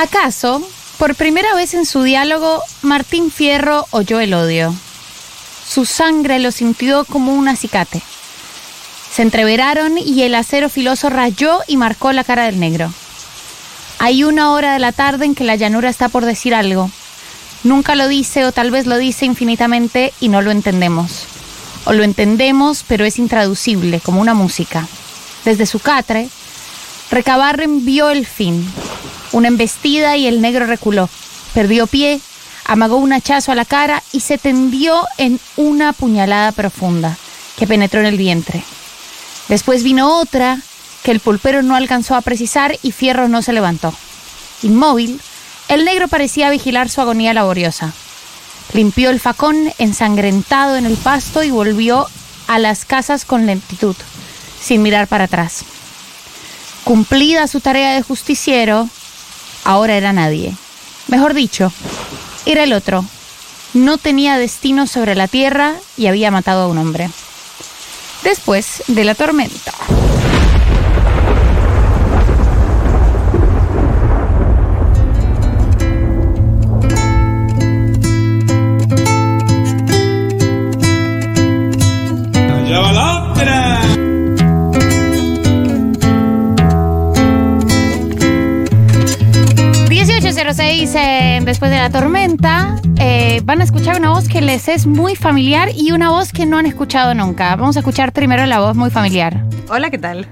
¿Acaso, por primera vez en su diálogo, Martín Fierro oyó el odio? Su sangre lo sintió como un acicate. Se entreveraron y el acero filoso rayó y marcó la cara del negro. Hay una hora de la tarde en que la llanura está por decir algo. Nunca lo dice o tal vez lo dice infinitamente y no lo entendemos. O lo entendemos pero es intraducible, como una música. Desde su catre, Recabarren vio el fin. Una embestida y el negro reculó. Perdió pie, amagó un hachazo a la cara y se tendió en una puñalada profunda que penetró en el vientre. Después vino otra que el pulpero no alcanzó a precisar y Fierro no se levantó. Inmóvil, el negro parecía vigilar su agonía laboriosa. Limpió el facón ensangrentado en el pasto y volvió a las casas con lentitud, sin mirar para atrás. Cumplida su tarea de justiciero, ahora era nadie. Mejor dicho, era el otro. No tenía destino sobre la tierra y había matado a un hombre. Después de la tormenta. Después de la tormenta, eh, van a escuchar una voz que les es muy familiar y una voz que no han escuchado nunca. Vamos a escuchar primero la voz muy familiar. Hola, ¿qué tal?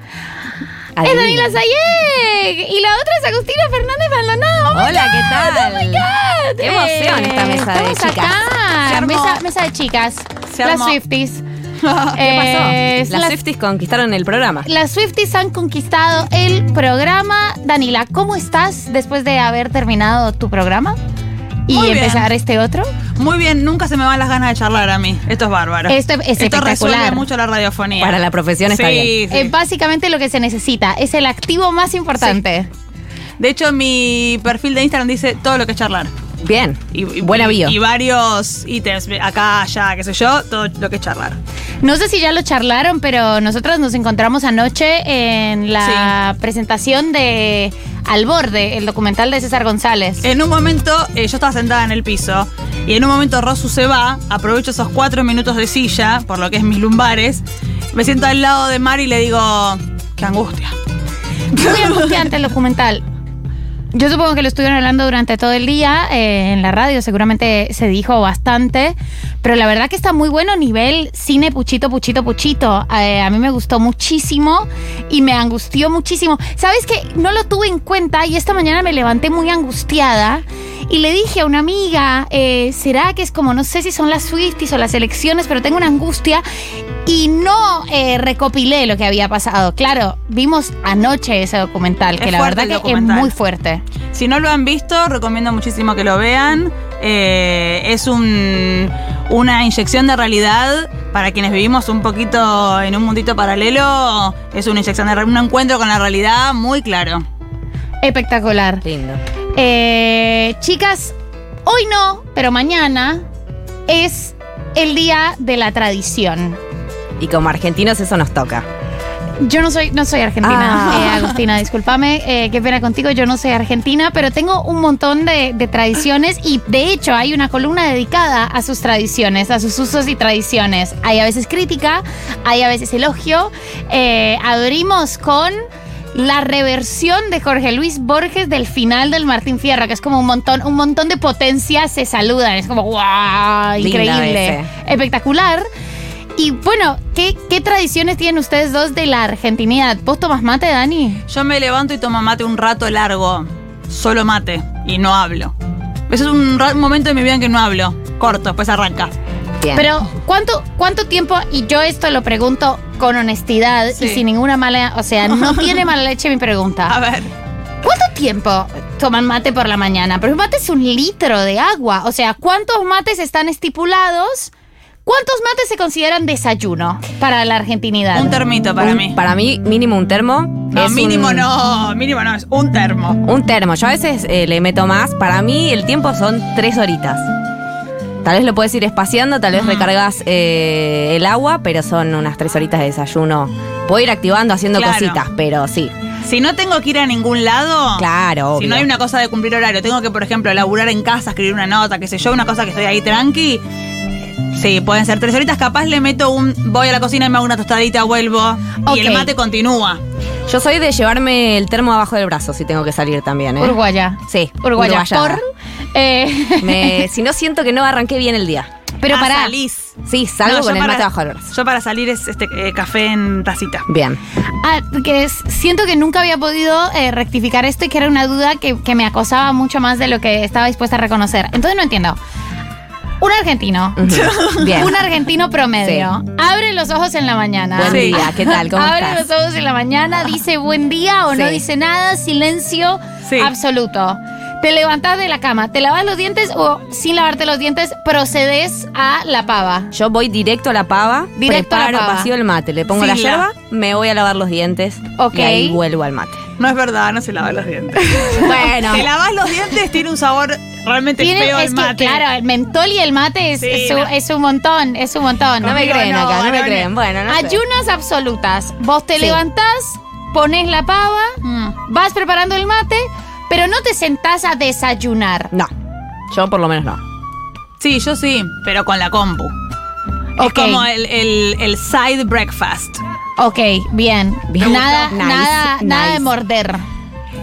Es Daniela Sayeg y la otra es Agustina Fernández Maldonado. Oh Hola, ¿qué God, tal? Oh my God. Qué emoción esta mesa de estamos chicas. acá. Se armó. Mesa, mesa de chicas. Se las. Swifties. ¿Qué Eh, pasó? Las Swifties conquistaron el programa. Las Swifties han conquistado el programa. Danila, ¿cómo estás después de haber terminado tu programa? Y Muy bien. empezar este otro. Muy bien, nunca se me van las ganas de charlar a mí. Esto es bárbaro. Esto es Esto resuelve mucho la radiofonía. Para la profesión está Sí, bien. sí. Eh, básicamente lo que se necesita es el activo más importante. De hecho, mi perfil de Instagram dice todo lo que es charlar. Bien. Y, y- Buena bio. Y varios ítems, acá, allá, qué sé yo, todo lo que es charlar. No sé si ya lo charlaron, pero nosotros nos encontramos anoche en la presentación de Al Borde, el documental de César González. En un momento, eh, yo estaba sentada en el piso y en un momento Rosu se va, aprovecho esos cuatro minutos de silla, por lo que es mis lumbares, me siento al lado de Mari y le digo, qué angustia. Muy angustiante el documental. Yo supongo que lo estuvieron hablando durante todo el día eh, en la radio, seguramente se dijo bastante, pero la verdad que está muy bueno nivel cine puchito, puchito, puchito. Eh, a mí me gustó muchísimo y me angustió muchísimo. ¿Sabes que No lo tuve en cuenta y esta mañana me levanté muy angustiada y le dije a una amiga, eh, ¿será que es como, no sé si son las Swifties o las elecciones, pero tengo una angustia y no recopilé lo que había pasado. Claro, vimos anoche ese documental, que Es la verdad que es muy fuerte. Si no lo han visto, recomiendo muchísimo que lo vean. Eh, es un, una inyección de realidad para quienes vivimos un poquito en un mundito paralelo. Es una inyección de un encuentro con la realidad muy claro. Espectacular. Lindo. Eh, chicas, hoy no, pero mañana es el día de la tradición. Y como argentinos eso nos toca. Yo no soy, no soy argentina, Ah. eh, Agustina, discúlpame, eh, qué pena contigo, yo no soy argentina, pero tengo un montón de, de tradiciones y de hecho hay una columna dedicada a sus tradiciones, a sus usos y tradiciones. Hay a veces crítica, hay a veces elogio. Eh, abrimos con la reversión de Jorge Luis Borges del final del Martín Fierro, que es como un montón, un montón de potencias se saludan, es como wow, increíble, espectacular. Y bueno, ¿qué, ¿qué tradiciones tienen ustedes dos de la argentinidad? ¿Vos tomas mate, Dani? Yo me levanto y tomo mate un rato largo, solo mate, y no hablo. Ese es un, ra- un momento de mi vida en que no hablo. Corto, después arranca. Bien. Pero, ¿cuánto, ¿cuánto tiempo? Y yo esto lo pregunto con honestidad Sí. y sin ninguna mala. O sea, no tiene mala leche mi pregunta. A ver. ¿Cuánto tiempo toman mate por la mañana? Pero el mate es un litro de agua. O sea, ¿cuántos mates están estipulados? ¿Cuántos mates se consideran desayuno para la argentinidad? Un termito para Un- mí. Para mí, mínimo un termo. No, es mínimo un- no, mínimo no, es un termo. Un termo. Yo a veces eh, le meto más. Para mí el tiempo son tres horitas. Tal vez lo puedes ir espaciando, tal vez Mm. recargas eh, el agua, pero son unas tres horitas de desayuno. Puedo ir activando haciendo Claro. cositas, pero sí. Si no tengo que ir a ningún lado. Claro, Si obvio. no hay una cosa de cumplir horario, tengo que, por ejemplo, laburar en casa, escribir una nota, qué sé yo, una cosa que estoy ahí tranqui. Sí, pueden ser tres horitas. Capaz le meto un. Voy a la cocina y me hago una tostadita, vuelvo. Y el mate continúa. Yo soy de llevarme el termo abajo del brazo si tengo que salir también, ¿eh? Uruguaya. Sí, Uruguaya. uruguayada. Por. eh, Me- si no siento que no arranqué bien el día. pero Ah, para. salís. Sí, salgo No, con el para- mate bajo el brazo. Yo para salir es este eh, café en tacita. Bien. Ah, que es- siento que nunca había podido eh, rectificar esto y que era una duda que, que me acosaba mucho más de lo que estaba dispuesta a reconocer. Entonces no entiendo. Un argentino. Bien. Un argentino promedio. Abre los ojos en la mañana. Buen Sí. día, ¿qué tal? ¿Cómo Abre estás? los ojos en la mañana, dice buen día o no dice nada, silencio absoluto. Te levantás de la cama, te lavas los dientes o sin lavarte los dientes procedes a la pava. Yo voy directo a la pava, Directo a la preparo, pava. vacío el mate, le pongo la la- yerba, me voy a lavar los dientes Ok. y ahí vuelvo al mate. No es verdad, no se lava los dientes. Bueno, Te lavas los dientes, tiene un sabor realmente Tiene- feo es el que, mate. claro, el mentol y el mate es, Sí, es, un, no. es un montón, es un montón. no me creen no, acá, no me creen. Bueno, sé. Ayunas absolutas. Vos te Sí. levantás, pones la pava, Mm. vas preparando el mate, pero no te sentás a desayunar. No, yo por lo menos no. Sí, yo sí, pero con la compu. Es Ok. como el, el- el side breakfast. Ok, bien. Bien. Nada, Nice, nada, nice. nada de morder.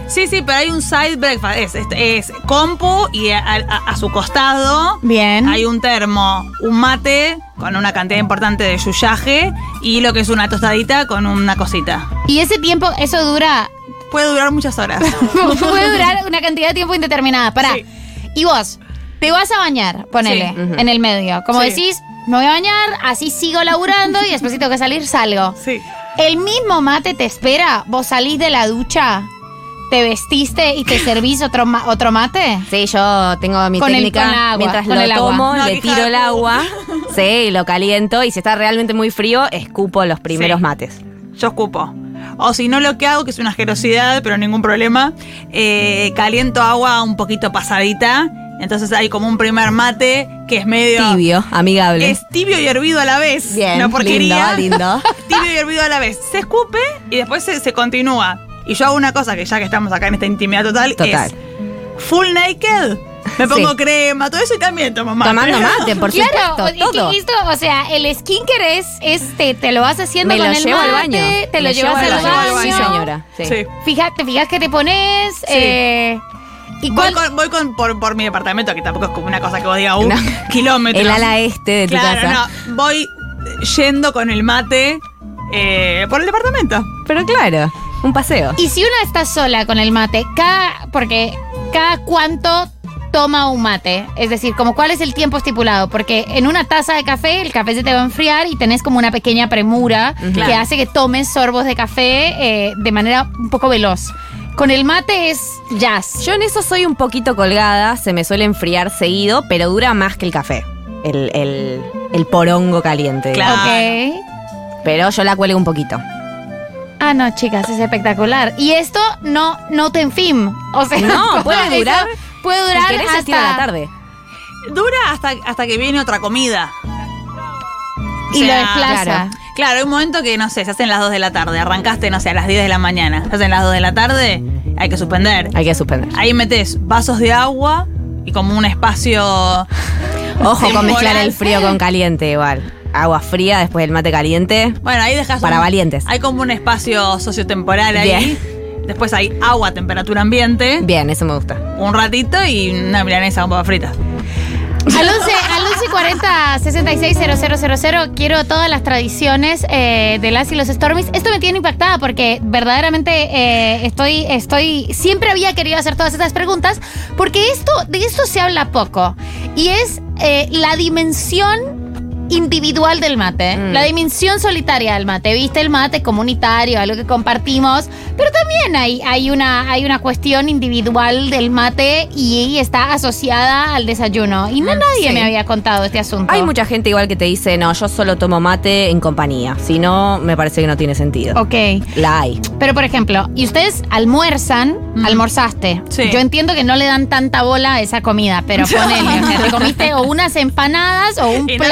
Sí, sí, pero hay un side breakfast. Es, es, es compu y a, a- a su costado Bien. hay un termo, un mate con una cantidad importante de yuyaje y lo que es una tostadita con una cosita. Y ese tiempo, eso dura. Puede durar muchas horas. puede durar una cantidad de tiempo indeterminada. Pará. Sí. Y vos, te vas a bañar, ponele, Sí. Ujú. en el medio. Como Sí. decís, me voy a bañar, así sigo laburando y después si tengo que salir, salgo. Sí. El mismo mate te espera, vos salís de la ducha, te vestiste y te servís otro, ma- otro mate. Sí, yo tengo mi Con el- técnica con el agua, mientras con lo el agua. tomo, No, le tiro de el puta. agua, sí, lo caliento y si está realmente muy frío, escupo los primeros Sí. mates. Yo escupo. O si no, lo que hago, que es una asquerosidad, pero ningún problema, eh, caliento agua un poquito pasadita. Entonces hay como un primer mate que es medio. Tibio, amigable. Es tibio y hervido a la vez. Bien, Una porquería. lindo, lindo. Tibio y hervido a la vez. Se escupe y después se, se continúa. Y yo hago una cosa que ya que estamos acá en esta intimidad total, Total. es full naked. Me pongo Sí. crema, todo eso y también tomo mate. Tomando mate, por claro, supuesto, y todo. esto, o sea, el skincare es, es te, lo vas haciendo Me con lo el llevo al mate, baño. te lo Me llevas al baño. Sí, señora. Sí. Sí. Fíjate, fijas que te pones. eh, ¿Y Voy, con, voy con- por, por mi departamento, que tampoco es como una cosa que vos digas, uh, No. kilómetros. El ala este de tu Claro, casa. no. Voy yendo con el mate eh, por el departamento. Pero claro, un paseo. Y si uno está sola con el mate, cada. Porque cada cuánto toma un mate. Es decir, como cuál es el tiempo estipulado. Porque en una taza de café, el café se te va a enfriar y tenés como una pequeña premura que Claro. hace que tomes sorbos de café eh, de manera un poco veloz. Con el mate es jazz. Yo en eso soy un poquito colgada, se me suele enfriar seguido, pero dura más que el café. El, el, el porongo caliente. Claro. Pero yo la cuelgo un poquito. Ah, no, chicas, es espectacular. Y esto no, no te enfim. O sea, No, puede durar- Puede durar si querés, hasta la tarde. Dura hasta, hasta que viene otra comida. Y lo desplaza. claro. Claro, hay un momento que, no sé, se hacen las 2 de la tarde. Arrancaste, no sé, a las 10 de la mañana. Se hacen las 2 de la tarde, hay que suspender. Hay que suspender. Ahí metes vasos de agua y como un espacio. Ojo con mezclar el frío con caliente igual. Agua fría después del mate caliente. Bueno, ahí dejas. Para un- valientes. Hay como un espacio sociotemporal ahí. Bien. Después hay agua a temperatura ambiente. Bien, eso me gusta. Un ratito y una milanesa con papas fritas. Al 11, al 1140 660000 quiero todas las tradiciones eh, de las y los Stormies. Esto me tiene impactada porque verdaderamente eh, estoy, estoy. Siempre había querido hacer todas estas preguntas porque esto, de esto se habla poco. Y es eh, la dimensión individual del mate, Mm. la dimensión solitaria del mate. Viste el mate comunitario, algo que compartimos, pero también hay, hay, una, hay una cuestión individual del mate y está asociada al desayuno. Y no Mm, nadie sí. me había contado este asunto. Hay mucha gente igual que te dice, no, yo solo tomo mate en compañía. Si no, me parece que no tiene sentido. Ok. La hay. Pero por ejemplo, y ustedes almuerzan, Mm. almorzaste. Sí. Yo entiendo que no le dan tanta bola a esa comida, pero ponele, o sea, te comiste o unas empanadas o un Y no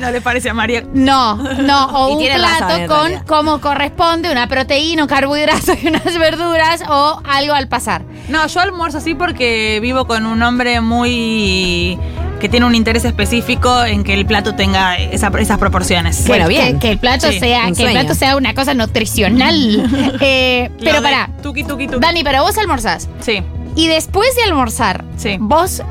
no le parece a María. No, no, o Y un tiene razón, plato en con realidad. como corresponde, una proteína, un carbohidrato y unas verduras o algo al pasar. No, yo almuerzo así porque vivo con un hombre muy. que tiene un interés específico en que el plato tenga esa- esas proporciones. Bueno, que- bien. Que, el plato Sí, sea, un que el sueño. plato sea una cosa nutricional. Eh, Lo pero de pará, Tuki, tuki, tuki. Dani, pero vos almorzás. Sí. Y después de almorzar, Sí. vos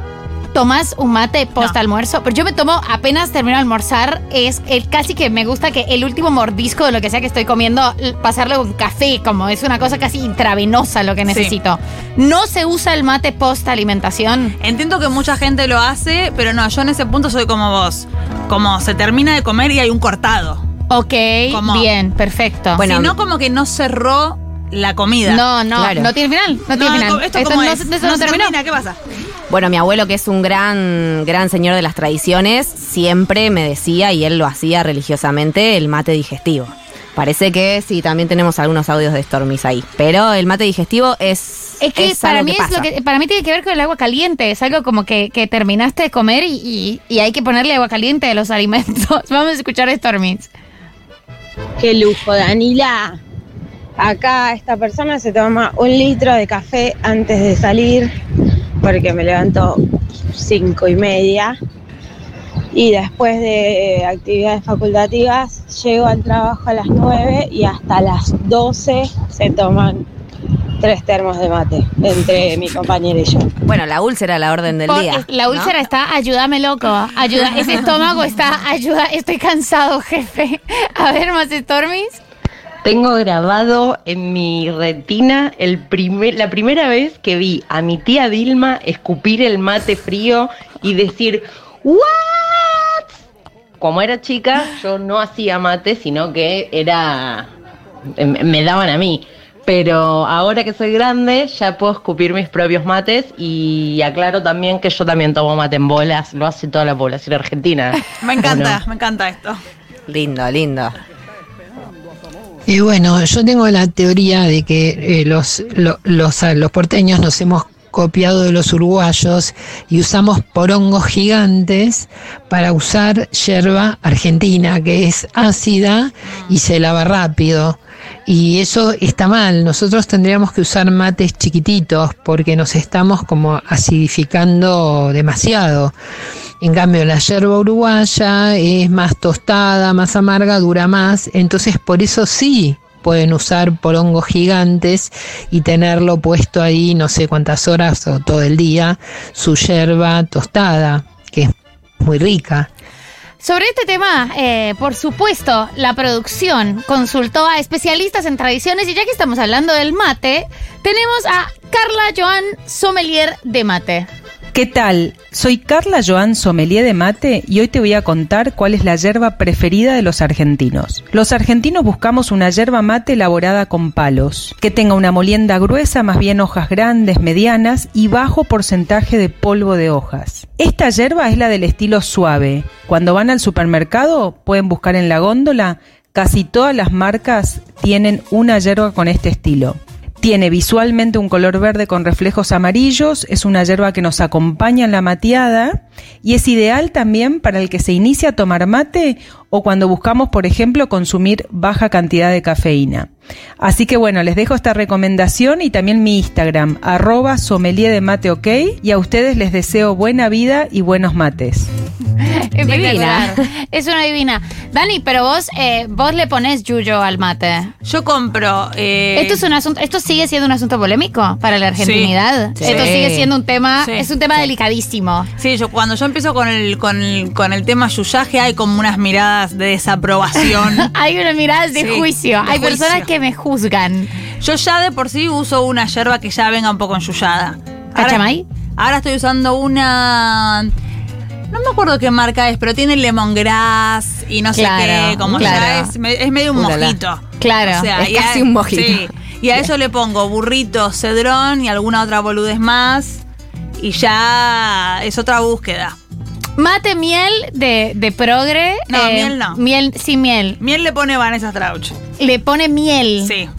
tomás un mate post No. almuerzo. Pero yo me tomo, apenas termino de almorzar, es el casi que me gusta que el último mordisco de lo que sea que estoy comiendo, pasarlo con café, como es una cosa casi intravenosa lo que necesito. No se usa el mate post alimentación. Entiendo que mucha gente lo hace, pero no, yo en ese punto soy como vos. Como se termina de comer y hay un cortado. Ok, bien, perfecto. Bueno, si no, como que no cerró la comida. no, no, Claro. no tiene final. No, No, tiene final. esto, cómo no, es? no, esto no se terminó. termina, ¿qué pasa? Bueno, mi abuelo, que es un gran, gran señor de las tradiciones, siempre me decía, y él lo hacía religiosamente, el mate digestivo. Parece que sí, también tenemos algunos audios de Stormis ahí. Pero el mate digestivo es. Es que para algo mí que es lo que para mí tiene que ver con el agua caliente. Es algo como que, que terminaste de comer y, y- y hay que ponerle agua caliente a los alimentos. Vamos a escuchar a. Qué lujo, Danila. Acá esta persona se toma un litro de café antes de salir, porque me levanto cinco y media. Y después de actividades facultativas, llego al trabajo a las 9 y hasta las 12 se toman tres termos de mate entre mi compañera y yo. Bueno, la úlcera a la orden del Por- día. la ¿no? úlcera está, ayúdame loco. Ayuda, ese estómago está, ayuda, estoy cansado, jefe. A ver, más Stormis. Tengo grabado en mi retina el primer, la primera vez que vi a mi tía Dilma escupir el mate frío y decir ¿What? Como era chica, yo no hacía mate, sino que era em- me daban a mí. Pero ahora que soy grande, ya puedo escupir mis propios mates y aclaro también que yo también tomo mate en bolas, lo hace toda la población argentina. Me ¿O encanta, no? me encanta esto. Lindo, lindo. Bueno, yo tengo la teoría de que eh, los, lo- los, los porteños nos hemos copiado de los uruguayos y usamos porongos gigantes para usar yerba argentina, que es ácida y se lava rápido. Y eso está mal. Nosotros tendríamos que usar mates chiquititos porque nos estamos como acidificando demasiado. En cambio, la yerba uruguaya es más tostada, más amarga, dura más. Entonces, por eso sí pueden usar porongos gigantes y tenerlo puesto ahí no sé cuántas horas o todo el día, su yerba tostada, que es muy rica. Sobre este tema, eh, por supuesto, la producción consultó a especialistas en tradiciones y ya que estamos hablando del mate, tenemos a Carla Joan Sommelier de mate. ¿Qué tal? Soy Carla Joan Sommelier de Mate y hoy te voy a contar cuál es la yerba preferida de los argentinos. Los argentinos buscamos una yerba mate elaborada con palos, que tenga una molienda gruesa, más bien hojas grandes, medianas y bajo porcentaje de polvo de hojas. Esta yerba es la del estilo suave. Cuando van al supermercado pueden buscar en la góndola, casi todas las marcas tienen una yerba con este estilo. Tiene visualmente un color verde con reflejos amarillos, es una hierba que nos acompaña en la mateada y es ideal también para el que se inicia a tomar mate o cuando buscamos, por ejemplo, consumir baja cantidad de cafeína. Así que bueno, les dejo esta recomendación y también mi Instagram, arroba sommelier de mate ok, y a ustedes les deseo buena vida y buenos mates. Espectacular. Es una divina. Dani, pero vos, eh, vos le pones yuyo al mate. Yo compro. eh, Esto es un asunto, esto sigue siendo un asunto polémico para la argentinidad. Sí. Esto Sí. sigue siendo un tema, Sí. es un tema delicadísimo. Sí, yo cuando yo empiezo con el, con el, con el tema yuyaje hay como unas miradas de desaprobación. Hay unas miradas de Sí, juicio. de Hay juicio. personas que me juzgan. yo ya de por sí uso una yerba que ya venga un poco enyullada. Ahora- ¿Cachamay? Ahora estoy usando una No me acuerdo qué marca es, pero tiene lemongrass y no Claro, sé qué. Como claro. ya es, es medio un mojito. Claro, es a- casi un mojito. sí. Y a eso le pongo burrito, cedrón y alguna otra boludez más. Y ya es otra búsqueda. Mate miel de, de progre. eh, No, miel no. Miel, sin miel. Miel le pone Vanessa Strauch. Le pone miel. Sí.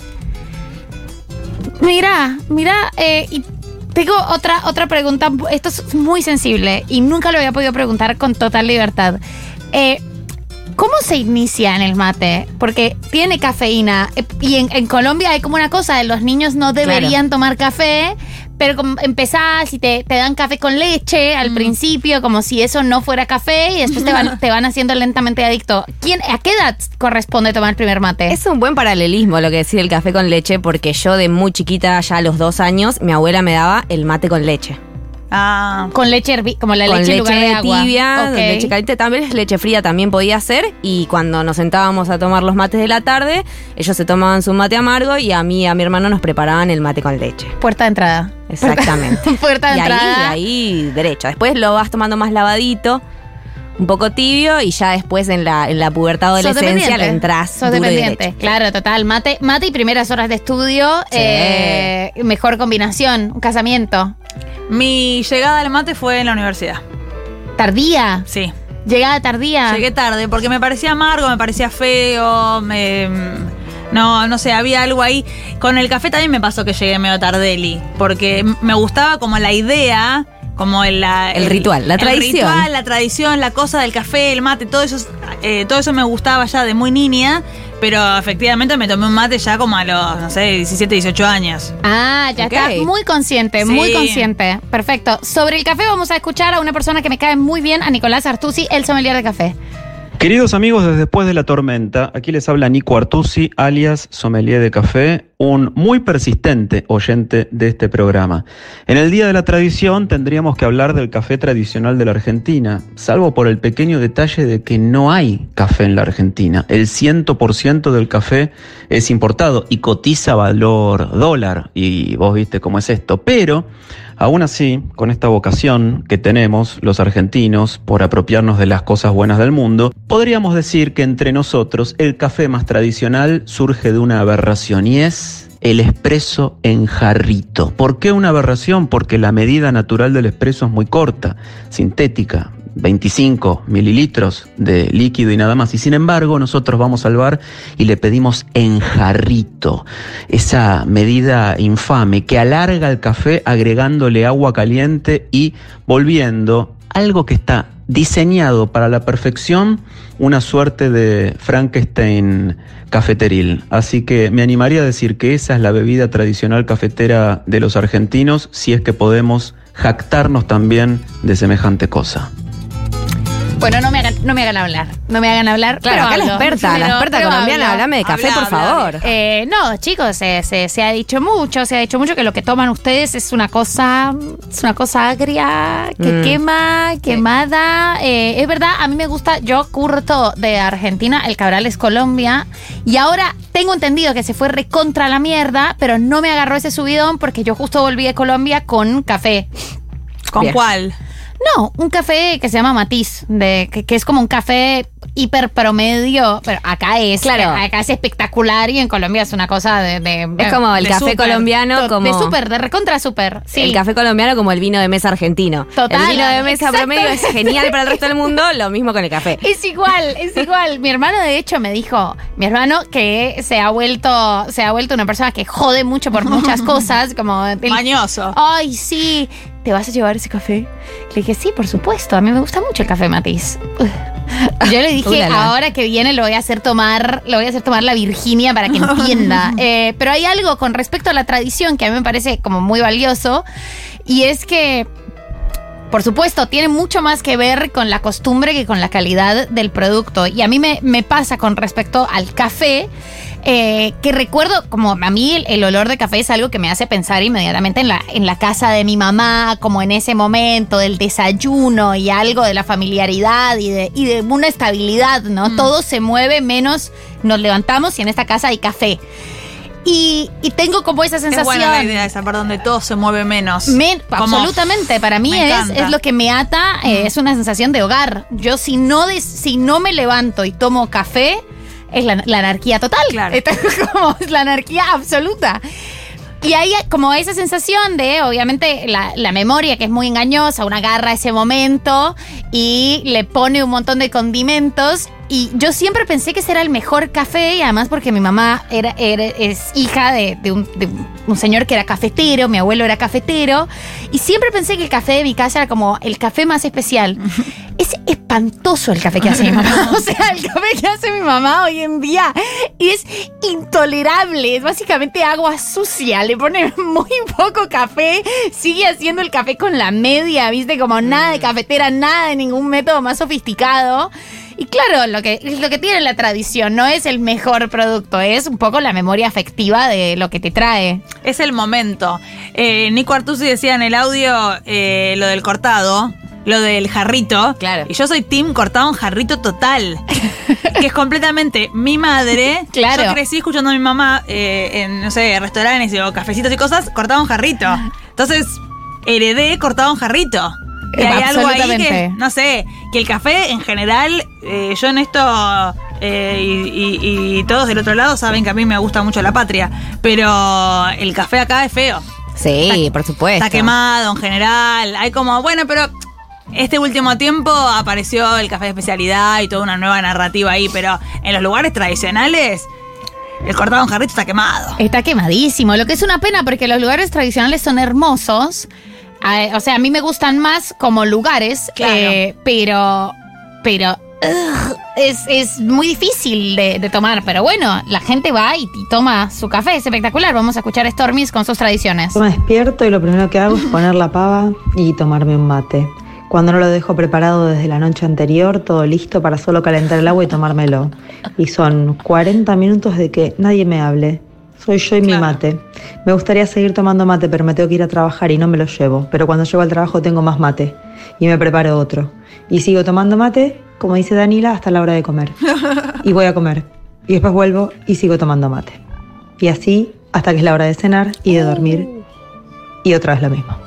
Mira, mira, eh, y tengo otra, otra pregunta. Esto es muy sensible y nunca lo había podido preguntar con total libertad. Eh, ¿Cómo se inicia en el mate? Porque tiene cafeína eh, y en, en Colombia hay como una cosa de los niños no deberían tomar café, pero empezás y te, te dan café con leche al principio, como si eso no fuera café y después te van, te van haciendo lentamente adicto. ¿Quién, ¿A qué edad corresponde tomar el primer mate? Es un buen paralelismo lo que decía el café con leche, porque yo de muy chiquita, ya a los dos años, mi abuela me daba el mate con leche. Ah. Con leche como la con leche, en lugar de agua. tibia, leche caliente, también leche fría también podía ser. Y cuando nos sentábamos a tomar los mates de la tarde, ellos se tomaban su mate amargo y a mí y a mi hermano nos preparaban el mate con leche. Puerta de entrada. Exactamente. Puerta de y ahí, entrada. ahí derecho. Después lo vas tomando más lavadito, un poco tibio, y ya después en la, en la pubertad adolescencia le entras Sos dependiente. Claro, total. Mate, mate y primeras horas de estudio. Sí. eh, mejor combinación. Un casamiento. Mi llegada al mate fue en la universidad. Tardía. Sí. Llegada tardía. Llegué tarde porque me parecía amargo, me parecía feo, me- no, no sé, había algo ahí. Con el café también me pasó que llegué medio tardeli, porque me gustaba como la idea, como el, la- El ritual, la el tradición. ritual, la tradición, la cosa del café, el mate, todo eso, eh, todo eso me gustaba ya de muy niña, pero efectivamente me tomé un mate ya como a los, no sé, 17, 18 años. Ah, ya Ok. está. Muy consciente, Sí. muy consciente. Perfecto. Sobre el café vamos a escuchar a una persona que me cae muy bien, a Nicolás Artusi, el sommelier de café. Queridos amigos, desde después de la tormenta, aquí les habla Nico Artusi, alias Sommelier de Café, un muy persistente oyente de este programa. En el Día de la Tradición tendríamos que hablar del café tradicional de la Argentina, salvo por el pequeño detalle de que no hay café en la Argentina. El 100% del café es importado y cotiza valor dólar, y vos viste cómo es esto, pero... Aún así, con esta vocación que tenemos los argentinos por apropiarnos de las cosas buenas del mundo, podríamos decir que entre nosotros el café más tradicional surge de una aberración y es el espresso en jarrito. ¿Por qué una aberración? Porque la medida natural del espresso es muy corta, sintética, 25 mililitros de líquido y nada más. Y sin embargo, nosotros vamos al bar y le pedimos en jarrito, esa medida infame que alarga el café agregándole agua caliente y volviendo algo que está diseñado para la perfección, una suerte de Frankenstein cafeteril. Así que me animaría a decir que esa es la bebida tradicional cafetera de los argentinos, si es que podemos jactarnos también de semejante cosa. Bueno, no me hagan, no me hagan hablar. No me hagan hablar. Claro, pero acá la experta, la experta colombiana, hablame de café, Habla, por favor. Eh, no, chicos, se, se- se ha dicho mucho, se ha dicho mucho que lo que toman ustedes es una cosa, es una cosa agria, que Mm. quema, quemada. Eh, es verdad, a mí me gusta, yo curto de Argentina, el Cabral es Colombia, y ahora tengo entendido que se fue recontra la mierda, pero no me agarró ese subidón porque yo justo volví de Colombia con café. ¿Con Bien. cuál? No, un café que se llama Matiz, de, que, que es como un café hiper promedio, pero acá es, Claro. acá es espectacular y en Colombia es una cosa de... de- Es como el de café colombiano, to- como. De súper, de recontra súper, sí. El café colombiano como el vino de mesa argentino. Total, El vino de mesa exacto. promedio es genial para el resto del mundo, lo mismo con el café. Es igual, es igual. Mi hermano de hecho me dijo, mi hermano que se ha vuelto, se ha vuelto una persona que jode mucho por muchas cosas, como el- Mañoso. Ay, sí. ¿Te vas a llevar ese café? Le dije, sí, por supuesto. A mí me gusta mucho el café Matiz. Yo le dije, Ulala. ahora que viene lo voy a hacer tomar, lo voy a hacer tomar la Virginia para que entienda. Eh, pero hay algo con respecto a la tradición que a mí me parece como muy valioso. Y es que por supuesto, tiene mucho más que ver con la costumbre que con la calidad del producto. Y a mí me, me pasa con respecto al café, eh, que recuerdo, como a mí el, el olor de café es algo que me hace pensar inmediatamente en la, en la casa de mi mamá, como en ese momento del desayuno y algo de la familiaridad y de, y de una estabilidad, ¿no? Todo se mueve menos nos levantamos y en esta casa hay café. Y, y tengo como esa Es sensación. buena la idea esa, perdón, donde todo se mueve menos. Me- absolutamente, para mí es, es lo que me ata, eh, es una sensación de hogar. Yo si no, si no me levanto y tomo café, es la, la anarquía total. Claro. Es como la anarquía absoluta. Y hay como esa sensación de, obviamente, la, la memoria que es muy engañosa, uno agarra ese momento y le pone un montón de condimentos. Y yo siempre pensé que ese era el mejor café, y además porque mi mamá era, era- es hija de, de un, de un señor que era cafetero, mi abuelo era cafetero, y siempre pensé que el café de mi casa era como el café más especial. Es espantoso el café que hace mi mamá. O sea, el café que hace mi mamá hoy en día es intolerable. Es básicamente agua sucia. Le pone muy poco café. Sigue haciendo el café con la media, ¿viste? Como nada de cafetera, nada de ningún método más sofisticado. Y claro, lo que, lo que tiene la tradición no es el mejor producto, es un poco la memoria afectiva de lo que te trae. Es el momento. Eh, Nico Artusi decía en el audio eh, lo del cortado, lo del jarrito. Claro. Y yo soy team cortado en jarrito total. que es completamente mi madre. Claro. Yo crecí escuchando a mi mamá eh, en, no sé, restaurantes o cafecitos y cosas, cortado en jarrito. Entonces, heredé cortado en jarrito. Eh, hay algo ahí que, no sé, que el café en general, eh, yo en esto, eh, y, y- y todos del otro lado saben que a mí me gusta mucho la patria, pero el café acá es feo. Sí, Está- por supuesto. Está quemado en general. Hay como, bueno, pero este último tiempo apareció el café de especialidad y toda una nueva narrativa ahí, pero en los lugares tradicionales, el cortado en jarrito está quemado. Está quemadísimo, lo que es una pena porque los lugares tradicionales son hermosos. O sea, a mí me gustan más como lugares, Claro. eh, pero, pero ugh, es, es muy difícil de, de tomar. Pero bueno, la gente va y, y toma su café, es espectacular. Vamos a escuchar Stormis con sus tradiciones. Yo me despierto y lo primero que hago es poner la pava y tomarme un mate. Cuando no lo dejo preparado desde la noche anterior, todo listo para solo calentar el agua y tomármelo. Y son 40 minutos de que nadie me hable. Soy yo y mi mate. Me gustaría seguir tomando mate, pero me tengo que ir a trabajar y no me lo llevo. Pero cuando llego al trabajo tengo más mate y me preparo otro. Y sigo tomando mate, como dice Danila, hasta la hora de comer. Y voy a comer. Y después vuelvo y sigo tomando mate. Y así hasta que es la hora de cenar y de dormir. Y otra vez lo mismo.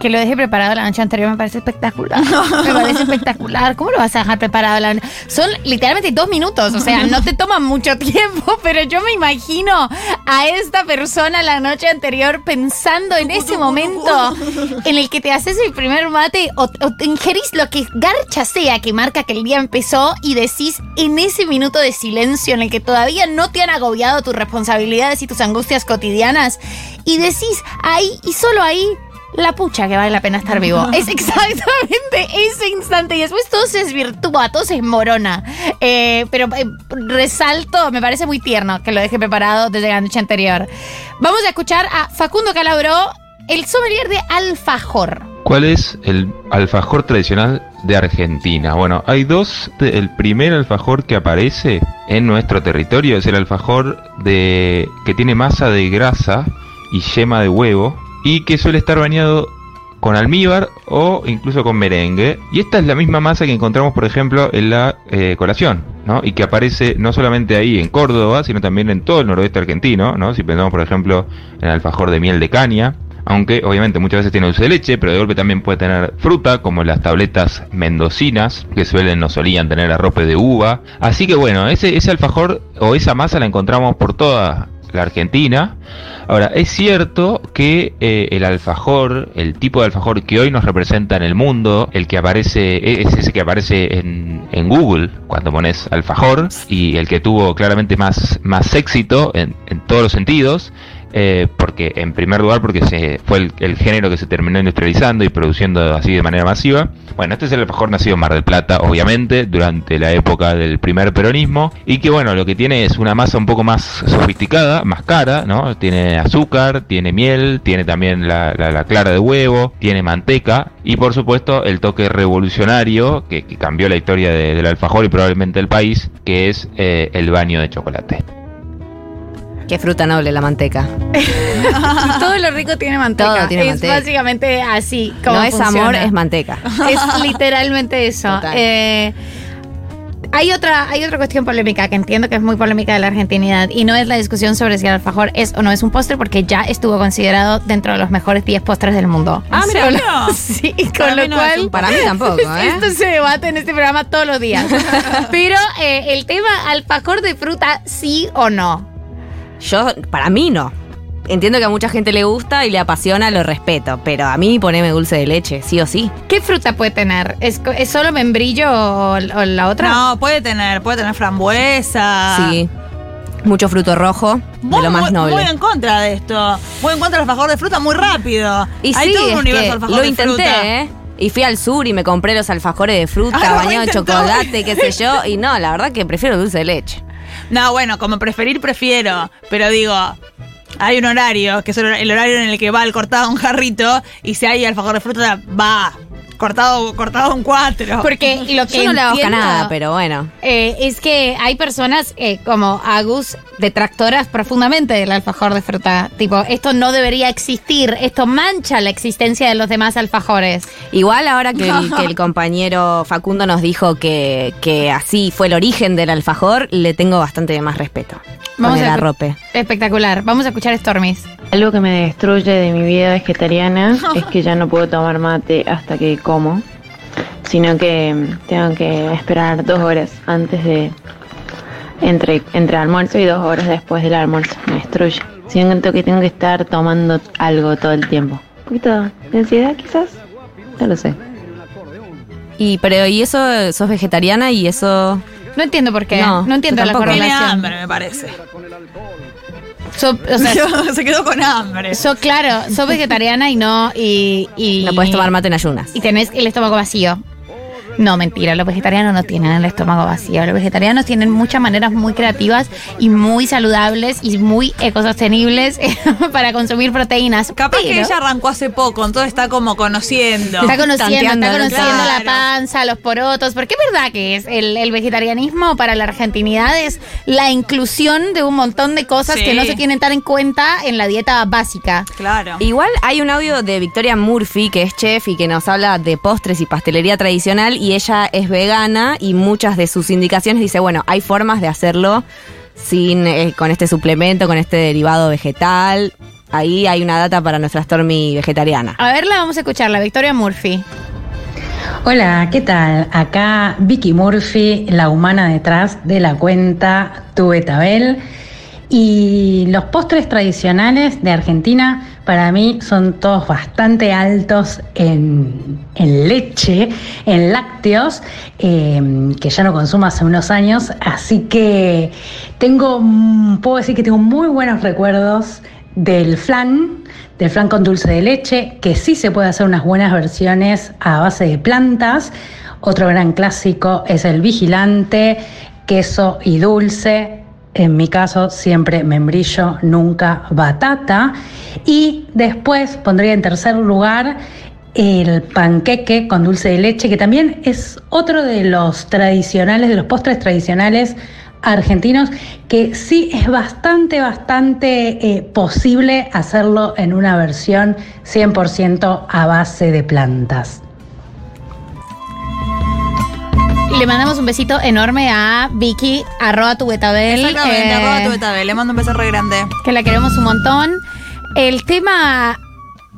Que lo deje preparado la noche anterior me parece espectacular. Me parece espectacular. ¿Cómo lo vas a dejar preparado la noche? Son literalmente dos minutos, o sea, no te toman mucho tiempo, pero yo me imagino a esta persona la noche anterior pensando en ese momento en el que te haces el primer mate o, o te ingerís lo que garcha sea que marca que el día empezó y decís en ese minuto de silencio en el que todavía no te han agobiado tus responsabilidades y tus angustias cotidianas y decís ahí y solo ahí la pucha que vale la pena estar vivo. Es exactamente ese instante. Y después todo se desvirtúa, todo se esmorona. Eh, pero eh, resalto, me parece muy tierno que lo deje preparado desde la noche anterior. Vamos a escuchar a Facundo Calabró, el sommelier de Alfajor. ¿Cuál es el alfajor tradicional de Argentina? Bueno, hay dos. El primer alfajor que aparece en nuestro territorio es el alfajor de que tiene masa de grasa y yema de huevo y que suele estar bañado con almíbar o incluso con merengue. Y esta es la misma masa que encontramos, por ejemplo, en la eh, colación, ¿no? Y que aparece no solamente ahí en Córdoba, sino también en todo el noroeste argentino, ¿no? Si pensamos, por ejemplo, en el alfajor de miel de caña, aunque obviamente muchas veces tiene dulce de leche, pero de golpe también puede tener fruta, como las tabletas mendocinas, que suelen o solían tener arrope de uva. Así que bueno, ese, ese alfajor o esa masa la encontramos por toda la Argentina. Ahora, es cierto que eh, el alfajor, el tipo de alfajor que hoy nos representa en el mundo, el que aparece, es ese que aparece en, en Google cuando pones alfajor, y el que tuvo claramente más, más éxito en, en todos los sentidos, eh, porque en primer lugar porque se fue el, género que se terminó industrializando y produciendo así de manera masiva. Bueno, este es el alfajor nacido en Mar del Plata, obviamente, durante la época del primer peronismo, y que bueno, lo que tiene es una masa un poco más sofisticada, más cara, ¿no? Tiene azúcar, tiene miel, tiene también la, la- la clara de huevo, tiene manteca, y por supuesto el toque revolucionario que, cambió la historia de- del alfajor y probablemente el país, que es eh, el baño de chocolate. Qué fruta noble la manteca. Todo lo rico tiene manteca. Todo tiene es manteca. básicamente así. Como No es amor, es manteca. Es literalmente eso. Eh, Hay otra, hay otra cuestión polémica que entiendo que es muy polémica de la argentinidad y no es la discusión sobre si el alfajor es o no es un postre porque ya estuvo considerado dentro de los mejores 10 postres del mundo. Ah, mira, Con lo- no. Sí, Para con lo no cual... un Para mí tampoco, ¿eh? Esto se debate en este programa todos los días. Pero eh, el tema alfajor de fruta, sí o no. Yo, para mí no. Entiendo que a mucha gente le gusta y le apasiona, lo respeto, pero a mí poneme dulce de leche, sí o sí. ¿Qué fruta puede tener? ¿Es, solo membrillo o, o la otra? No, puede tener, puede tener frambuesa. Sí. Mucho fruto rojo, de lo más noble. muy en contra de esto. Muy en contra del alfajor de fruta muy rápido. Y Hay sí, todo un es universo que de alfajor lo de intenté, fruta. ¿eh? Y fui al sur y me compré los alfajores de fruta, Ah, lo bañado en chocolate, qué sé yo. Y no, la verdad que prefiero dulce de leche. No, bueno, como preferir, prefiero. Pero digo, hay un horario, que es el hor- el horario en el que va el cortado un jarrito, y si hay alfajor de fruta, va. Cortado, cortado un cuatro. Porque lo que Yo no le hago nada, pero bueno. eh, es que hay personas eh, como Agus detractoras profundamente del alfajor de fruta. Tipo, esto no debería existir, esto mancha la existencia de los demás alfajores. Igual ahora que el, que el compañero Facundo nos dijo que, que así fue el origen del alfajor, le tengo bastante más respeto. Vamos a-. Espectacular. Vamos a escuchar Stormis. Algo que me destruye de mi vida vegetariana es que ya no puedo tomar mate hasta que como, sino que tengo que esperar dos horas antes de entre, entre almuerzo y dos horas después del almuerzo. Me destruye. Siento que tengo que estar tomando algo todo el tiempo. Un poquito de ansiedad quizás, no lo sé. Y pero y eso sos vegetariana y eso No entiendo por qué. No, No, entiendo la correlación. hambre, me parece. So- o sea, Se quedó con hambre. so, claro, sos vegetariana y no. Y, y- no puedes tomar mate en ayunas. Y tenés el estómago vacío. No, mentira, los vegetarianos no tienen el estómago vacío. Los vegetarianos tienen muchas maneras muy creativas y muy saludables y muy ecosostenibles para consumir proteínas. Capaz que ella arrancó hace poco, entonces está como conociendo. Está conociendo, está conociendo claro. la panza, los porotos, porque es verdad que es el, el vegetarianismo para la argentinidad es la inclusión de un montón de cosas Sí. que no se tienen tan en cuenta en la dieta básica. Claro. Igual hay un audio de Victoria Murphy, que es chef y que nos habla de postres y pastelería tradicional, y ella es vegana y muchas de sus indicaciones dice, bueno, hay formas de hacerlo sin eh, con este suplemento, con este derivado vegetal. Ahí hay una data para nuestra Stormy vegetariana. A verla, vamos a escucharla, Victoria Murphy. Hola, ¿qué tal? Acá Vicky Murphy, la humana detrás de la cuenta Tu Betabel. Y los postres tradicionales de Argentina para mí son todos bastante altos en, leche, en lácteos, eh, que ya no consumo hace unos años. Así que tengo, mm, puedo decir que tengo muy buenos recuerdos del flan, del flan con dulce de leche, que sí se puede hacer unas buenas versiones a base de plantas. Otro gran clásico es el vigilante, queso y dulce. En mi caso, siempre membrillo, nunca batata. Y después pondría en tercer lugar el panqueque con dulce de leche, que también es otro de los tradicionales, de los postres tradicionales argentinos, que sí es bastante, bastante eh, posible hacerlo en una versión 100% a base de plantas. Le mandamos un besito enorme a Vicky, arroba tu betabel. Exactamente, eh, arroba tu betabel. Le mando un beso re grande. que la queremos un montón. El tema.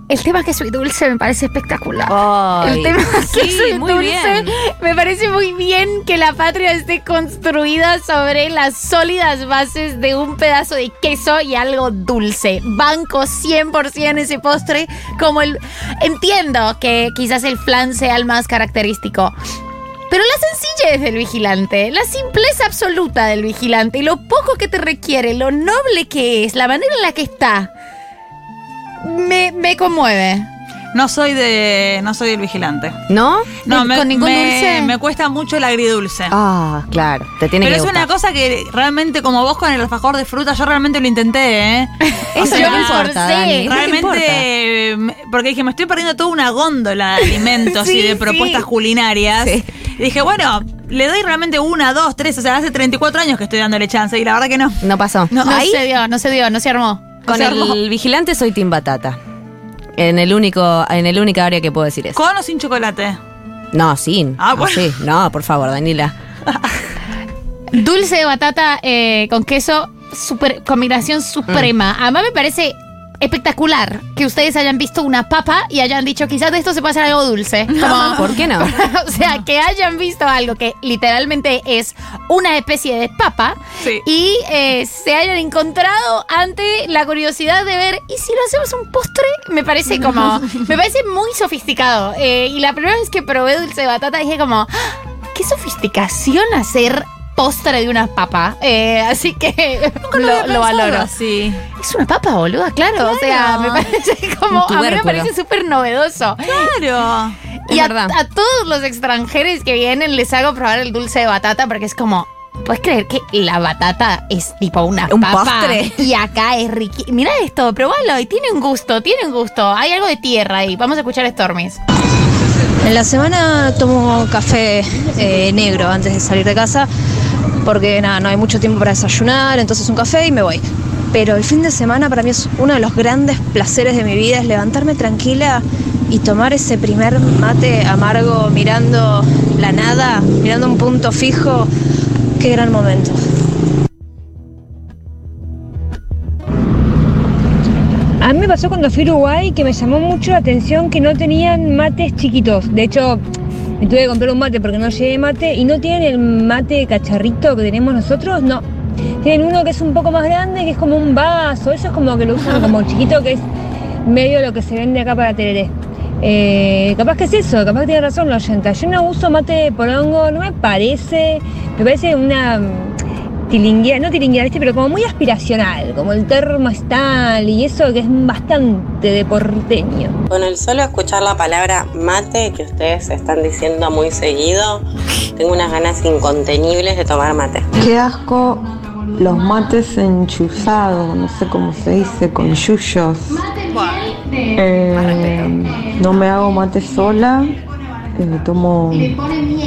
El tema que soy dulce me parece espectacular. Ay, el tema que sí, soy muy dulce bien. me parece muy bien que la patria esté construida sobre las sólidas bases de un pedazo de queso y algo dulce. Banco 100% ese postre como el entiendo que quizás el flan sea el más característico. Pero la sencillez del vigilante, la simpleza absoluta del vigilante y lo poco que te requiere, lo noble que es, la manera en la que está, me, me conmueve. No soy de. No soy del vigilante. ¿No? No, ¿Con- me, con ningún me- dulce? me cuesta mucho el agridulce. Ah, claro, te tiene Pero que es gustar. una cosa que realmente, como vos con el alfajor de fruta, yo realmente lo intenté, ¿eh? O Eso sea, no importa, esforcé. Dani. ¿qué te Realmente, me- porque dije, me estoy perdiendo toda una góndola de alimentos Sí, y de sí. propuestas culinarias. Sí. Y dije, bueno, le doy realmente una, dos, tres, o sea, hace 34 años que estoy dándole chance y la verdad que no. No pasó. No, se dio, no se dio, no se armó. con se armó. el vigilante soy Team Batata. En el único, en el única área que puedo decir eso. ¿Con o sin chocolate? No, sin. Ah, No, bueno. sí. No, por favor, Daniela. Dulce de batata eh, con queso, super, combinación suprema. Además me parece espectacular que ustedes hayan visto una papa y hayan dicho quizás de esto se puede hacer algo dulce. Como- ¿Por qué no? o sea, que hayan visto algo que literalmente es una especie de papa Sí. y eh, se hayan encontrado ante la curiosidad de ver, ¿y si lo hacemos un postre? Me parece como, me parece muy sofisticado. Eh, y la primera vez que probé dulce de batata dije como, "Ah, qué sofisticación hacer postre de una papa. Eh, así que lo, lo valoro. Sí. Es una papa, boluda, claro. O sea, me parece como. A mí me parece súper novedoso. Claro. Y Es a, todos los extranjeros que vienen les hago probar el dulce de batata porque es como. ¿Puedes creer que la batata es tipo una Un papa? postre. Y acá es riqui. Mira esto, probalo. Y tiene un gusto, tiene un gusto. Hay algo de tierra ahí. Vamos a escuchar Stormis. En la semana tomo café eh, negro antes de salir de casa porque nada, no hay mucho tiempo para desayunar, entonces un café y me voy. Pero el fin de semana para mí es uno de los grandes placeres de mi vida, es levantarme tranquila y tomar ese primer mate amargo mirando la nada, mirando un punto fijo. Qué gran momento. A mí me pasó cuando fui a Uruguay que me llamó mucho la atención que no tenían mates chiquitos. De hecho, me tuve que comprar un mate porque no llevé mate y no tienen el mate cacharrito que tenemos nosotros, no. Tienen uno que es un poco más grande, que es como un vaso. Eso es como que lo usan como chiquito, que es medio lo que se vende acá para tereré. Eh, capaz que es eso, capaz que tiene razón la oyenta. Yo no uso mate de porongo, no me parece, me parece una mm, tilinguea, no tilinguea, ¿viste? pero como muy aspiracional, como el termo tal y eso que es bastante de porteño. Con el solo escuchar la palabra mate que ustedes están diciendo muy seguido, tengo unas ganas incontenibles de tomar mate. Qué asco los mates enchuzados, no sé cómo se dice, con yuyos. Eh, no me hago mate sola, eh, tomo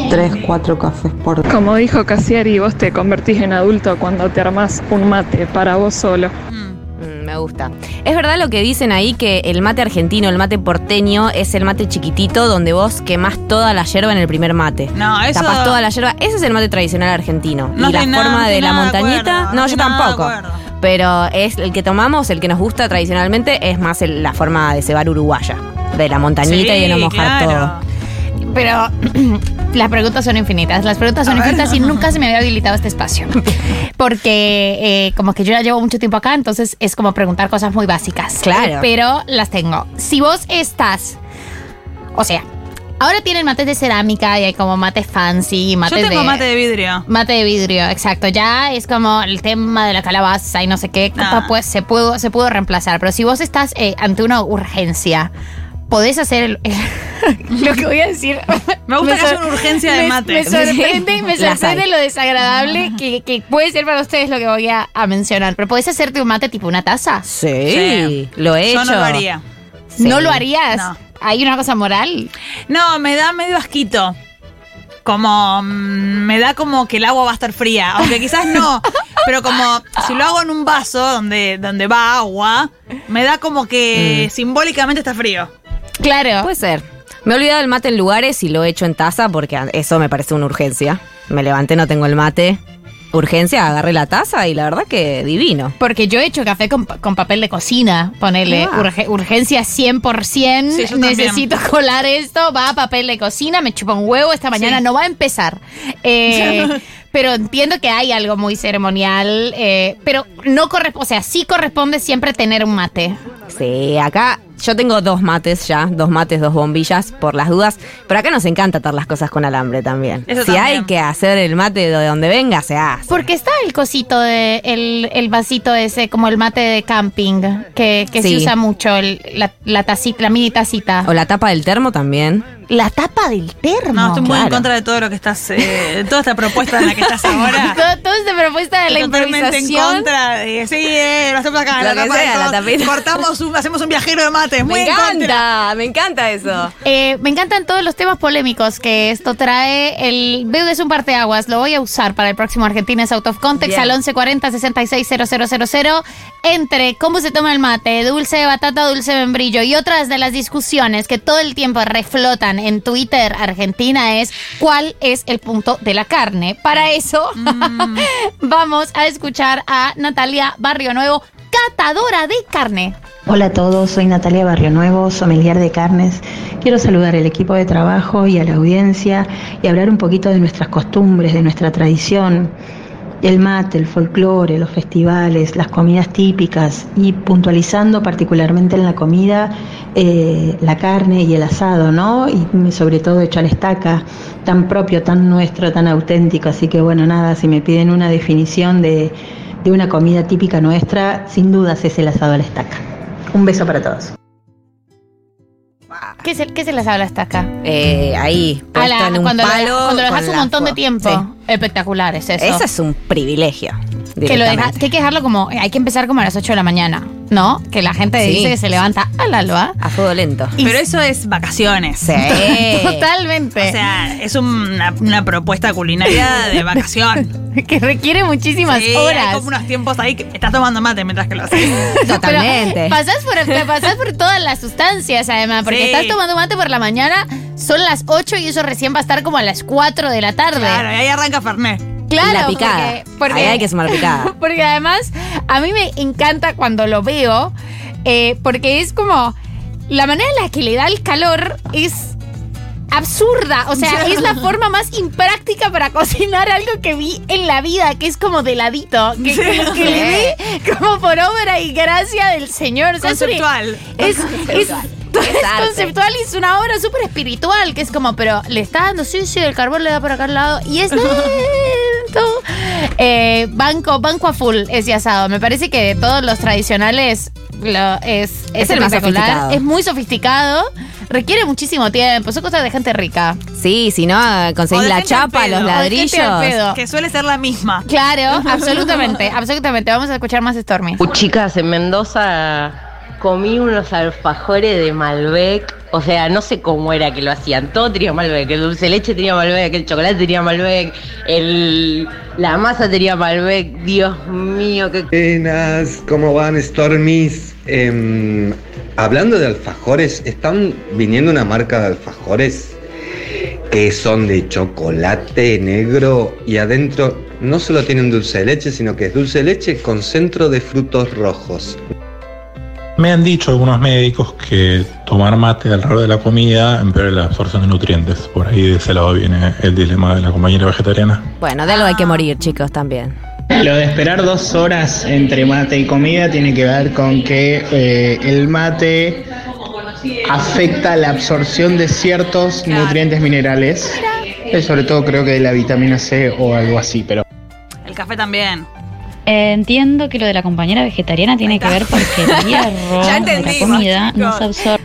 3, 4 cafés por Como dijo Casiari, vos te convertís en adulto cuando te armás un mate para vos solo. Mm, me gusta. Es verdad lo que dicen ahí que el mate argentino, el mate porteño, es el mate chiquitito donde vos quemás toda la yerba en el primer mate. No, eso- Tapás toda la yerba. Ese es el mate tradicional argentino. No y la nada- forma de la montañita. acuerdo, no, no yo tampoco. Pero es el que tomamos, el que nos gusta tradicionalmente, es más el- la forma de cebar uruguaya. De la montañita y de no mojar todo. Pero las preguntas son infinitas. Las preguntas son infinitas y nunca se me había habilitado este espacio. Porque eh, como que yo ya llevo mucho tiempo acá, entonces es como preguntar cosas muy básicas. Claro. Pero las tengo. Si vos estás, o sea, ahora tienen mates de cerámica y hay como mates fancy, Yo mates tengo de... mate de vidrio. Mate de vidrio, exacto. Ya es como el tema de la calabaza y no sé qué, Ah. pues se pudo, se pudo reemplazar. Pero si vos estás eh, ante una urgencia, podés hacer el- lo que voy a decir. Me gusta que haya una urgencia de me- mate. Me sorprende, me sorprende lo desagradable que, que puede ser para ustedes lo que voy a, a mencionar. Pero podés hacerte un mate tipo una taza. Sí, Sí. lo he Yo hecho. no lo haría. Sí. ¿No lo harías? No. ¿Hay una cosa moral? No, me da medio asquito. Como mm, me da como que el agua va a estar fría, aunque quizás no, pero como si lo hago en un vaso donde, donde va agua, me da como que simbólicamente está frío. Claro. Puede ser. Me he olvidado el mate en lugares y lo he hecho en taza porque eso me parece una urgencia. Me levanté, no tengo el mate. Urgencia, agarré la taza y la verdad que divino. Porque yo he hecho café con, con papel de cocina. Ponele Ah. urge- urgencia 100%. Sí, también. necesito colar esto. Va a papel de cocina. Me chupa un huevo. Esta mañana Sí. no va a empezar. Eh, pero entiendo que hay algo muy ceremonial. eh, pero no corresponde. O sea, sí corresponde siempre tener un mate. Sí, acá yo tengo dos mates ya, dos mates, dos bombillas, por las dudas. Pero acá nos encanta atar las cosas con alambre también. Eso si también. hay que hacer el mate de donde venga, se hace. Porque está el cosito de. El, el vasito ese, como el mate de camping. Que, que se Sí. usa mucho. el- la, la tacita, la mini tacita. O la tapa del termo también. La tapa del termo. No, estoy muy en claro. contra de todo lo que estás, eh, toda esta propuesta en la que estás ahora. Todo- Toda esta propuesta de la Totalmente en improvisación. contra de, sí, eh, lo hacemos acá, Lo la tapa de sea, la tapita. cortamos un, hacemos un viajero de mate Muy Me encanta, me encanta eso. Eh, me encantan todos los temas polémicos que esto trae. El veo es un parteaguas. Lo voy a usar para el próximo Argentina Out of Context Bien. al 1140 660000 entre cómo se toma el mate, dulce de batata, dulce de membrillo y otras de las discusiones que todo el tiempo reflotan en Twitter Argentina es cuál es el punto de la carne. Para eso vamos a escuchar a Natalia Barrio Nuevo, catadora de carne. Hola a todos, soy Natalia Barrio Nuevo, sommelier de carnes. Quiero saludar al equipo de trabajo y a la audiencia y hablar un poquito de nuestras costumbres, de nuestra tradición, el mate, el folclore, los festivales, las comidas típicas y puntualizando particularmente en la comida eh, la carne y el asado, ¿no? Y sobre todo hecho a la estaca, tan propio, tan nuestro, tan auténtico. Así que bueno, nada, si me piden una definición de, de una comida típica nuestra, sin dudas es el asado a la estaca. Un beso para todos. ¿Qué se, qué se les habla hasta acá? Eh, ahí, A la- en un cuando, lo- palo. cuando lo dejas un montón de tiempo. Sí. Espectacular es eso. Eso es un privilegio. Que lo deja- que hay que dejarlo como. Hay que empezar como a las 8 de la mañana, ¿no? Que la gente Sí. dice que se levanta al alba. A fuego lento. Pero eso es vacaciones. Sí. Totalmente. O sea, es una, una propuesta culinaria de vacación. que requiere muchísimas Sí, horas. Hay como unos tiempos ahí que estás tomando mate mientras que lo haces. Totalmente. Pero pasás por, te pasás por todas las sustancias, además, porque Sí. estás tomando mate por la mañana, son las 8 y eso recién va a estar como a las 4 de la tarde. Claro, y ahí arranca Fernet. Claro, la picada. porque- porque- Ahí hay que sumar picada. Porque además, a mí me encanta cuando lo veo, eh, porque es como. La manera en la que le da el calor es absurda. O sea, es la forma más impráctica para cocinar algo que vi en la vida, que es como de ladito. Que, que- que le ve como por obra y gracia del Señor. O sea, Conceptual. Es, es, es conceptual y es una obra súper espiritual, que es como, pero le está dando, sí, sí, el carbón le da por acá al lado. Y es Eh, banco, banco a full ese asado. Me parece que de todos los tradicionales lo- es, Es el más espectacular. sofisticado. Es muy sofisticado. Requiere muchísimo tiempo. Son cosas de gente rica. Sí, si no, conseguís la chapa, pedo. los ladrillos. pedo. Que suele ser la misma. Claro, absolutamente, absolutamente. Vamos a escuchar más Stormy. Uh, Chicas, en Mendoza comí unos alfajores de Malbec. O sea, no sé cómo era que lo hacían. Todo tenía Malbec. El dulce de leche tenía Malbec, el chocolate tenía Malbec, el, la masa tenía Malbec. Dios mío, qué Buenas, ¿cómo van, Stormies? Em, hablando de alfajores, están viniendo una marca de alfajores que son de chocolate negro y adentro no solo tienen dulce de leche, sino que es dulce de leche con centro de frutos rojos. Me han dicho algunos médicos que tomar mate alrededor de la comida empeora la absorción de nutrientes. Por ahí de ese lado viene el dilema de la compañera vegetariana. Bueno, de algo hay que morir, chicos, también. Lo de esperar dos horas entre mate y comida tiene que ver con que eh, el mate afecta la absorción de ciertos nutrientes minerales. Eh, sobre todo creo que de la vitamina C o algo así, pero El café también. Eh, entiendo que lo de la compañera vegetariana tiene que ver porque el hierro Ya de la comida no se absorbe.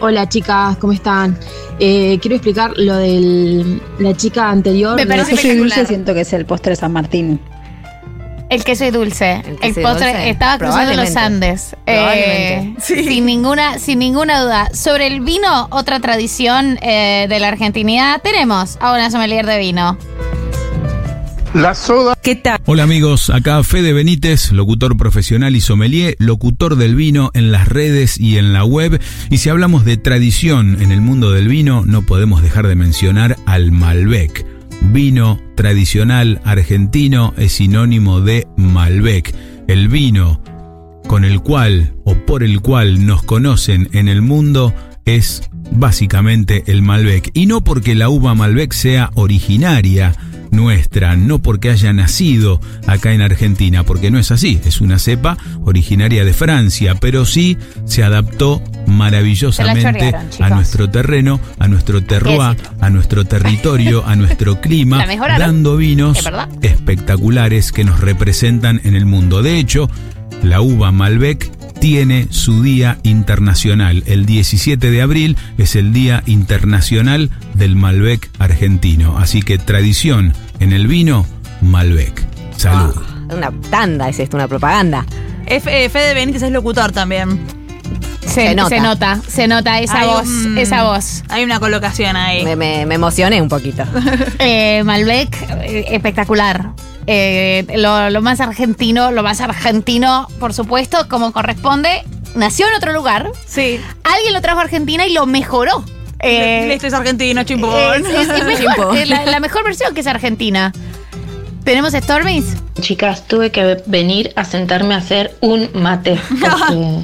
Hola chicas, ¿cómo están? Eh, quiero explicar lo de la chica anterior. Me parece espectacular. dulce, Siento que es el postre de San Martín. El queso y dulce. El, postre dulce. estaba cruzando los. Andes. Probablemente. Eh, sin ninguna, sin ninguna duda. Sobre el vino, otra tradición eh, de la argentinidad, tenemos a una sommelier de vino. La soda. ¿Qué tal? Hola amigos, acá Fede Benítez, locutor profesional y sommelier, locutor del vino en las redes y en la web. Y si hablamos de tradición en el mundo del vino, no podemos dejar de mencionar al Malbec. Vino tradicional argentino es sinónimo de Malbec. El vino con el cual o por el cual nos conocen en el mundo es básicamente el Malbec. Y no porque la uva Malbec sea originaria nuestra, no porque haya nacido acá en Argentina, porque no es así, es una cepa originaria de Francia, pero sí se adaptó maravillosamente a nuestro terreno, a nuestro terroir, a nuestro territorio, a nuestro clima, dando vinos espectaculares que nos representan en el mundo. De hecho, la uva Malbec tiene su día internacional. El 17 de abril es el Día Internacional del Malbec argentino. Así que tradición en el vino, Malbec. Salud. Una tanda es esto, una propaganda. F- eh, Fede Benítez es locutor también. Se, Se nota. se nota, se nota esa Hay voz, un- esa voz. Hay una colocación ahí. Me, me- me emocioné un poquito. Eh, Malbec, eh, espectacular. Eh, lo, lo más argentino, lo más argentino, por supuesto, como corresponde. Nació en otro lugar. Sí. Alguien lo trajo a Argentina y lo mejoró. Eh, Listo, es argentino, chimpón. es, es- es mejor, Chimpón. es la, la mejor versión que es Argentina. ¿Tenemos Stormies? Chicas, tuve que venir a sentarme a hacer un mate. Porque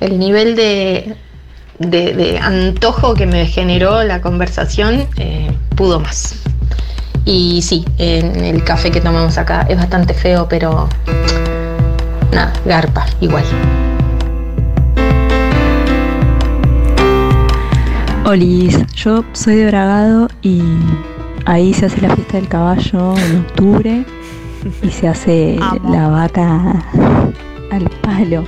el nivel de, de- de antojo que me generó la conversación eh, pudo más. Y sí, en el café que tomamos acá es bastante feo, pero nada, garpa, igual. Olis, yo soy de Bragado y ahí se hace la fiesta del caballo en octubre y se hace la vaca al palo.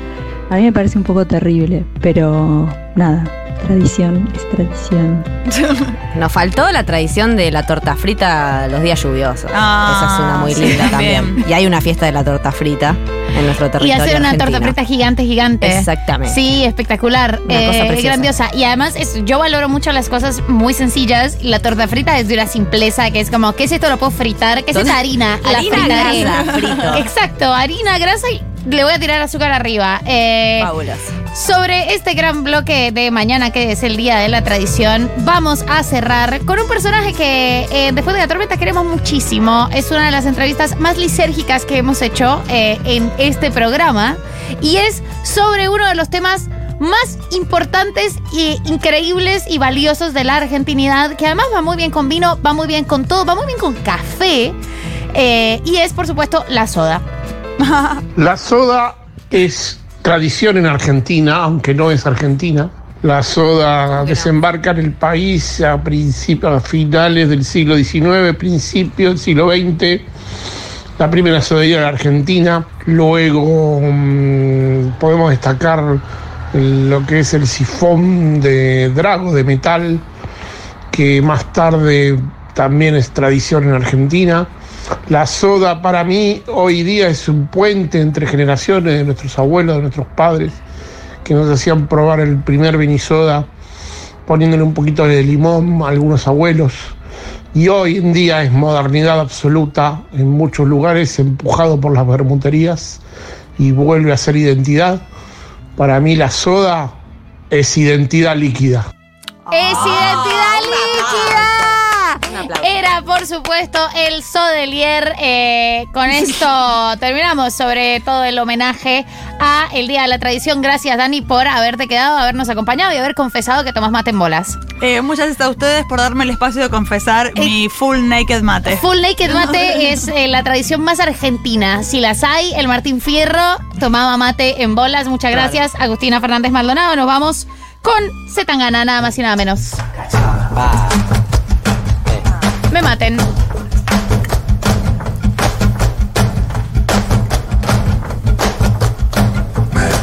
A mí me parece un poco terrible, pero nada, tradición es tradición. Nos faltó la tradición de la torta frita los días lluviosos. Ah, Esa es una muy sí, linda también. también. Y hay una fiesta de la torta frita en nuestro Y territorio. hacer una argentino. torta frita gigante, gigante. Exactamente. Sí, espectacular. Una cosa Eh, preciosa. grandiosa. Y además, es- yo valoro mucho las cosas muy sencillas. Y la torta frita es de una simpleza que es como, ¿qué es esto? ¿Lo puedo fritar? ¿Qué es esta harina? La grasa, frito. Exacto, harina, grasa y le voy a tirar azúcar arriba. Eh, Fabuloso. Sobre este gran bloque de mañana, que es el Día de la Tradición, vamos a cerrar con un personaje que eh, después de la tormenta queremos muchísimo. Es una de las entrevistas más lisérgicas que hemos hecho eh, en este programa y es sobre uno de los temas más importantes e increíbles y valiosos de la argentinidad, que además va muy bien con vino, va muy bien con todo, va muy bien con café, eh, y es por supuesto la soda. La soda es tradición en Argentina, aunque no es Argentina. La soda desembarca en el país a principios, a finales del siglo XIX, principios del siglo XX. La primera sodería en Argentina. Luego mm, podemos destacar lo que es el sifón de Drago de metal, que más tarde también es tradición en Argentina. La soda para mí hoy día es un puente entre generaciones de nuestros abuelos, de nuestros padres, que nos hacían probar el primer vinisoda poniéndole un poquito de limón a algunos abuelos. Y hoy en día es modernidad absoluta en muchos lugares, empujado por las bermuterías y vuelve a ser identidad. Para mí la soda es identidad líquida. ¡Es identidad! Era, por supuesto, el Sodelier. Eh, con esto terminamos sobre todo el homenaje a el Día de la Tradición. Gracias, Dani, por haberte quedado, habernos acompañado y haber confesado que tomás mate en bolas. Eh, muchas gracias a ustedes por darme el espacio de confesar mi full naked mate. Full Naked Mate es eh, la tradición más argentina. Si las hay, el Martín Fierro tomaba mate en bolas. Muchas gracias, Agustina Fernández Maldonado. Nos vamos con Zetangana, nada más y nada menos. Me maten.